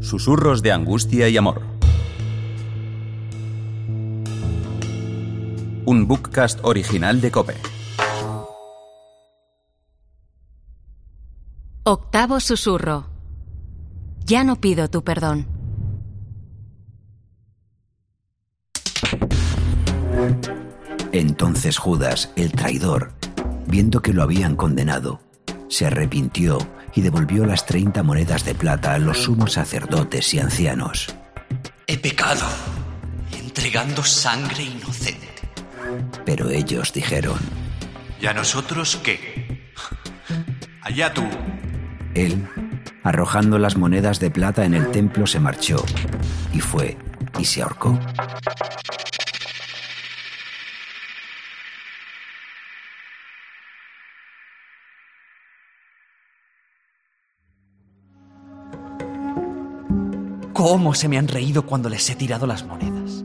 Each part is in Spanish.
Susurros de angustia y amor. Un bookcast original de Cope. Octavo susurro. Ya no pido tu perdón. Entonces Judas, el traidor, viendo que lo habían condenado, se arrepintió y devolvió las treinta monedas de plata a los sumos sacerdotes y ancianos. He pecado, entregando sangre inocente. Pero ellos dijeron, ¿Y a nosotros qué? Allá tú. Él, arrojando las monedas de plata en el templo, se marchó y fue y se ahorcó. ¿Cómo se me han reído cuando les he tirado las monedas?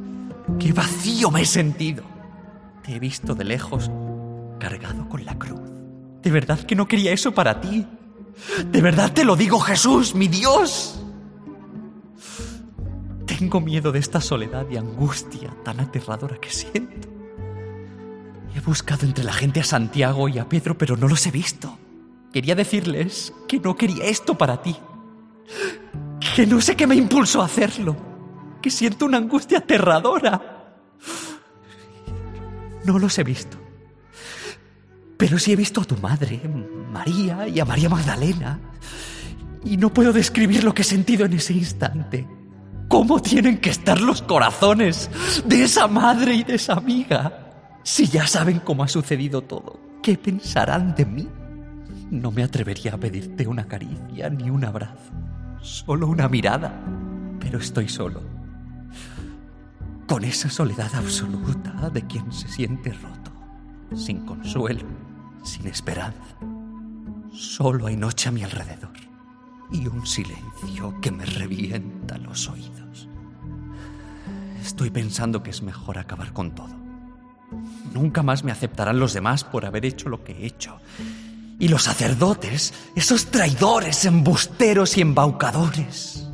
¡Qué vacío me he sentido! Te he visto de lejos, cargado con la cruz. De verdad que no quería eso para ti. De verdad te lo digo, Jesús, mi Dios. Tengo miedo de esta soledad y angustia tan aterradora que siento. He buscado entre la gente a Santiago y a Pedro, pero no los he visto. Quería decirles que no quería esto para ti. Que no sé qué me impulsó a hacerlo. Que siento una angustia aterradora. No los he visto. Pero sí he visto a tu madre, María, y a María Magdalena. Y no puedo describir lo que he sentido en ese instante. ¿Cómo tienen que estar los corazones de esa madre y de esa amiga? Si ya saben cómo ha sucedido todo, ¿qué pensarán de mí? No me atrevería a pedirte una caricia ni un abrazo, solo una mirada, pero estoy solo. Con esa soledad absoluta de quien se siente roto, sin consuelo, sin esperanza. Solo hay noche a mi alrededor y un silencio que me revienta los oídos. Estoy pensando que es mejor acabar con todo. Nunca más me aceptarán los demás por haber hecho lo que he hecho. Y los sacerdotes, esos traidores, embusteros y embaucadores,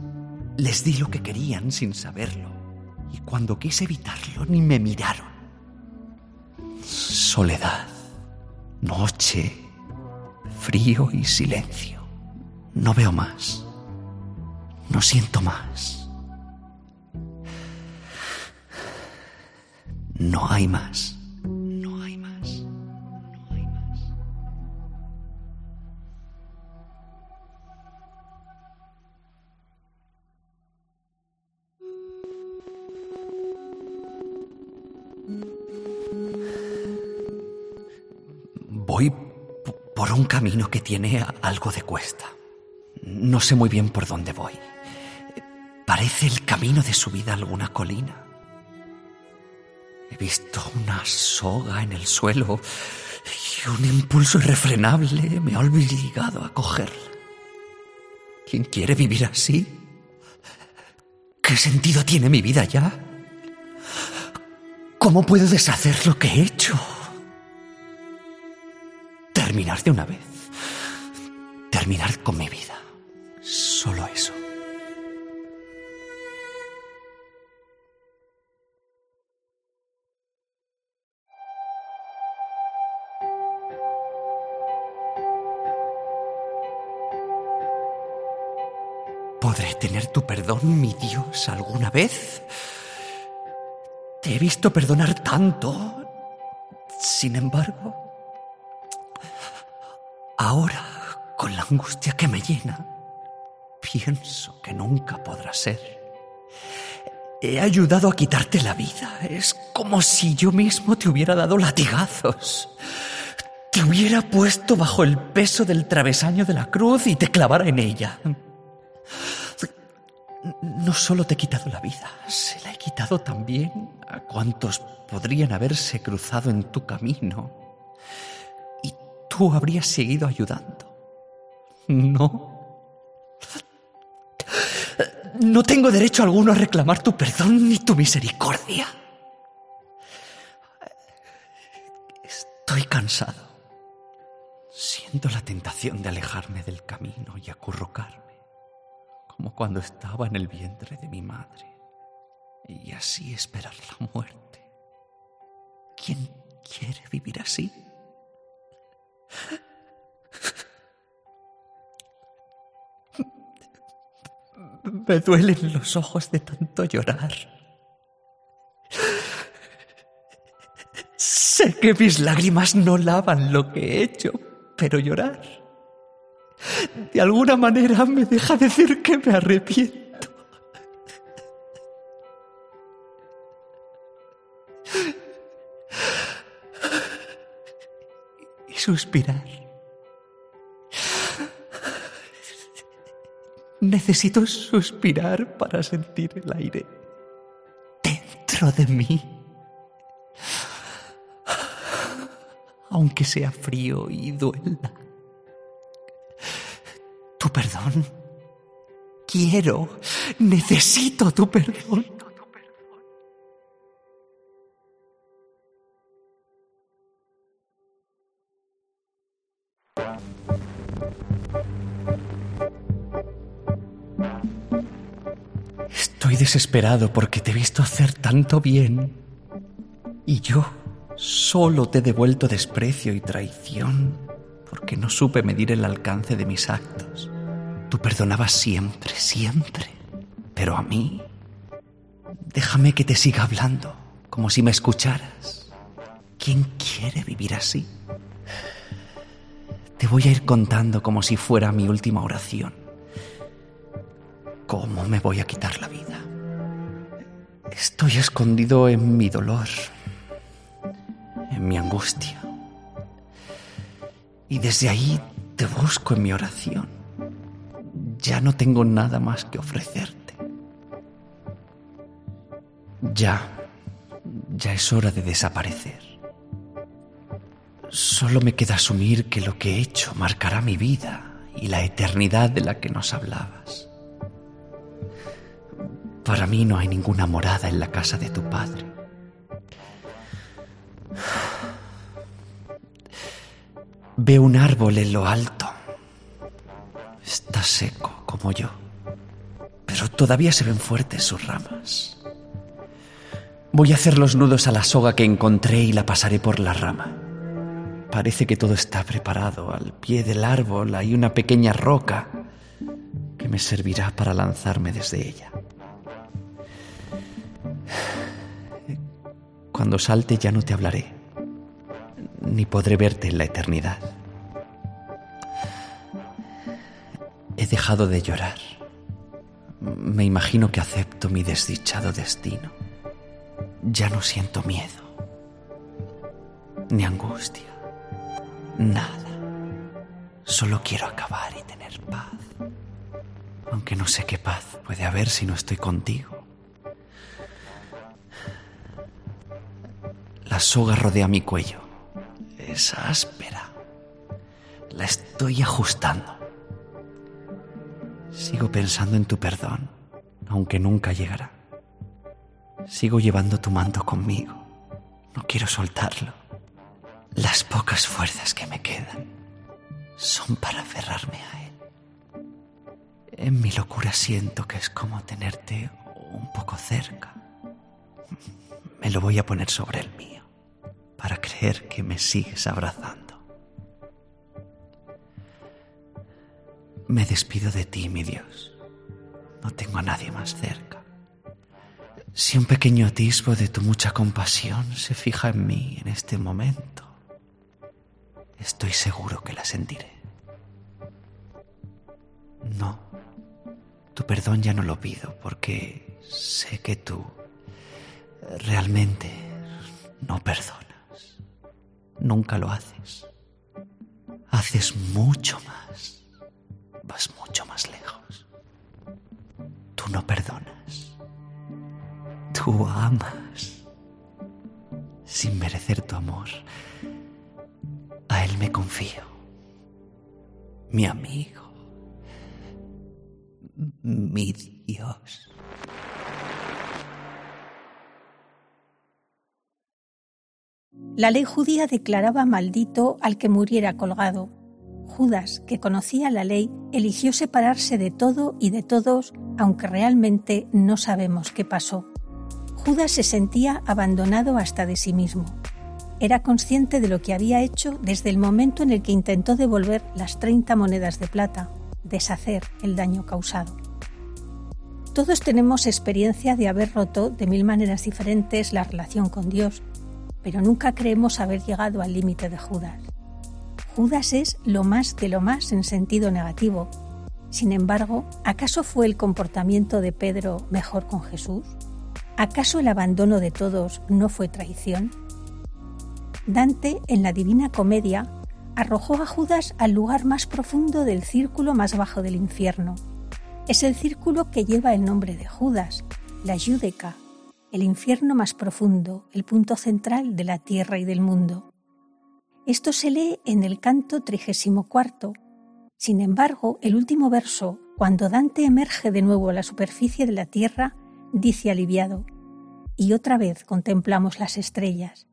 les di lo que querían sin saberlo. Y cuando quise evitarlo, ni me miraron. Soledad, noche, frío y silencio. No veo más. No siento más. No hay más. Camino que tiene algo de cuesta. No sé muy bien por dónde voy. Parece el camino de subida a alguna colina. He visto una soga en el suelo y un impulso irrefrenable me ha obligado a cogerla. ¿Quién quiere vivir así? ¿Qué sentido tiene mi vida ya? ¿Cómo puedo deshacer lo que he hecho? Terminar de una vez. Terminar con mi vida. Solo eso. ¿Podré tener tu perdón, mi Dios, alguna vez? Te he visto perdonar tanto. Sin embargo, ahora, con la angustia que me llena, pienso que nunca podrá ser. He ayudado a quitarte la vida. Es como si yo mismo te hubiera dado latigazos. Te hubiera puesto bajo el peso del travesaño de la cruz y te clavara en ella. No solo te he quitado la vida, se la he quitado también a cuantos podrían haberse cruzado en tu camino. Y tú habrías seguido ayudando. No. No tengo derecho alguno a reclamar tu perdón ni tu misericordia. Estoy cansado. Siento la tentación de alejarme del camino y acurrucarme, como cuando estaba en el vientre de mi madre, y así esperar la muerte. ¿Quién quiere vivir así? Me duelen los ojos de tanto llorar. Sé que mis lágrimas no lavan lo que he hecho, pero llorar de alguna manera me deja decir que me arrepiento. Y suspirar. Necesito suspirar para sentir el aire dentro de mí. Aunque sea frío y duela. Tu perdón. Quiero, necesito tu perdón. Estoy desesperado porque te he visto hacer tanto bien y yo solo te he devuelto desprecio y traición porque no supe medir el alcance de mis actos. Tú perdonabas siempre, siempre, pero a mí... Déjame que te siga hablando, como si me escucharas. ¿Quién quiere vivir así? Te voy a ir contando como si fuera mi última oración. ¿Cómo me voy a quitar la vida? Estoy escondido en mi dolor, en mi angustia. Y desde ahí te busco en mi oración. Ya no tengo nada más que ofrecerte. Ya, ya es hora de desaparecer. Solo me queda asumir que lo que he hecho marcará mi vida y la eternidad de la que nos hablabas. Para mí no hay ninguna morada en la casa de tu padre. Veo un árbol en lo alto. Está seco como yo, pero todavía se ven fuertes sus ramas. Voy a hacer los nudos a la soga que encontré y la pasaré por la rama. Parece que todo está preparado. Al pie del árbol hay una pequeña roca que me servirá para lanzarme desde ella. Cuando salte ya no te hablaré, ni podré verte en la eternidad. He dejado de llorar. Me imagino que acepto mi desdichado destino. Ya no siento miedo, ni angustia, nada. Solo quiero acabar y tener paz. Aunque no sé qué paz puede haber si no estoy contigo. Soga rodea mi cuello. Es áspera. La estoy ajustando. Sigo pensando en tu perdón, aunque nunca llegará. Sigo llevando tu manto conmigo. No quiero soltarlo. Las pocas fuerzas que me quedan son para aferrarme a él. En mi locura siento que es como tenerte un poco cerca. Me lo voy a poner sobre el mío para creer que me sigues abrazando. Me despido de ti, mi Dios. No tengo a nadie más cerca. Si un pequeño atisbo de tu mucha compasión se fija en mí en este momento, estoy seguro que la sentiré. No, tu perdón ya no lo pido porque sé que tú realmente no perdonas. Nunca lo haces. Haces mucho más. Vas mucho más lejos. Tú no perdonas. Tú amas. Sin merecer tu amor. A Él me confío. Mi amigo. Mi Dios. La ley judía declaraba maldito al que muriera colgado. Judas, que conocía la ley, eligió separarse de todo y de todos, aunque realmente no sabemos qué pasó. Judas se sentía abandonado hasta de sí mismo. Era consciente de lo que había hecho desde el momento en el que intentó devolver las 30 monedas de plata, deshacer el daño causado. Todos tenemos experiencia de haber roto de mil maneras diferentes la relación con Dios, pero nunca creemos haber llegado al límite de Judas. Judas es lo más de lo más en sentido negativo. Sin embargo, ¿acaso fue el comportamiento de Pedro mejor con Jesús? ¿Acaso el abandono de todos no fue traición? Dante, en la Divina Comedia, arrojó a Judas al lugar más profundo del círculo más bajo del infierno. Es el círculo que lleva el nombre de Judas, la Judeca, el infierno más profundo, el punto central de la tierra y del mundo. Esto se lee en el canto 34. Sin embargo, el último verso, cuando Dante emerge de nuevo a la superficie de la tierra, dice aliviado, y otra vez contemplamos las estrellas.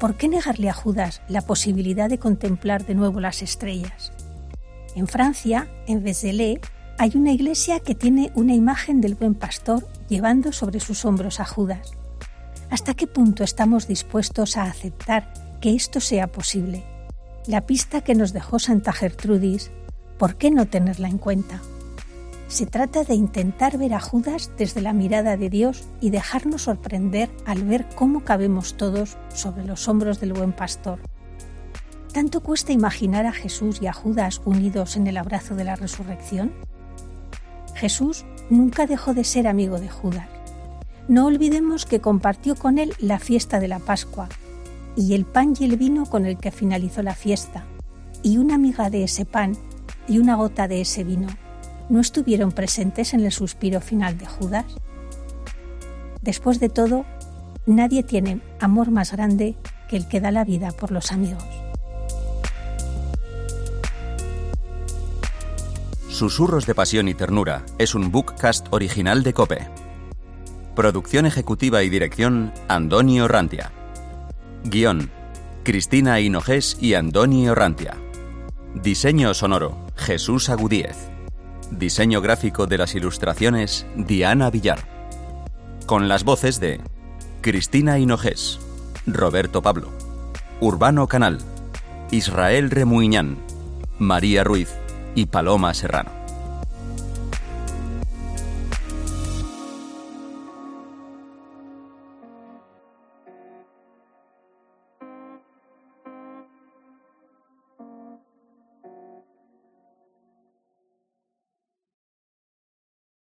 ¿Por qué negarle a Judas la posibilidad de contemplar de nuevo las estrellas? En Francia, en Vézelay, hay una iglesia que tiene una imagen del buen pastor llevando sobre sus hombros a Judas. ¿Hasta qué punto estamos dispuestos a aceptar que esto sea posible. La pista que nos dejó Santa Gertrudis, ¿por qué no tenerla en cuenta? Se trata de intentar ver a Judas desde la mirada de Dios y dejarnos sorprender al ver cómo cabemos todos sobre los hombros del buen pastor. ¿Tanto cuesta imaginar a Jesús y a Judas unidos en el abrazo de la resurrección? Jesús nunca dejó de ser amigo de Judas. No olvidemos que compartió con él la fiesta de la Pascua y el pan y el vino con el que finalizó la fiesta, y una miga de ese pan y una gota de ese vino, ¿no estuvieron presentes en el suspiro final de Judas? Después de todo, nadie tiene amor más grande que el que da la vida por los amigos. Susurros de Pasión y Ternura es un bookcast original de Cope. Producción ejecutiva y dirección, Antonio Rantia. Guión, Cristina Hinojés y Andoni Orrantia. Diseño sonoro, Jesús Agudíez. Diseño gráfico de las ilustraciones, Diana Villar. Con las voces de Cristina Hinojés, Roberto Pablo, Urbano Canal, Israel Remuiñán, María Ruiz y Paloma Serrano.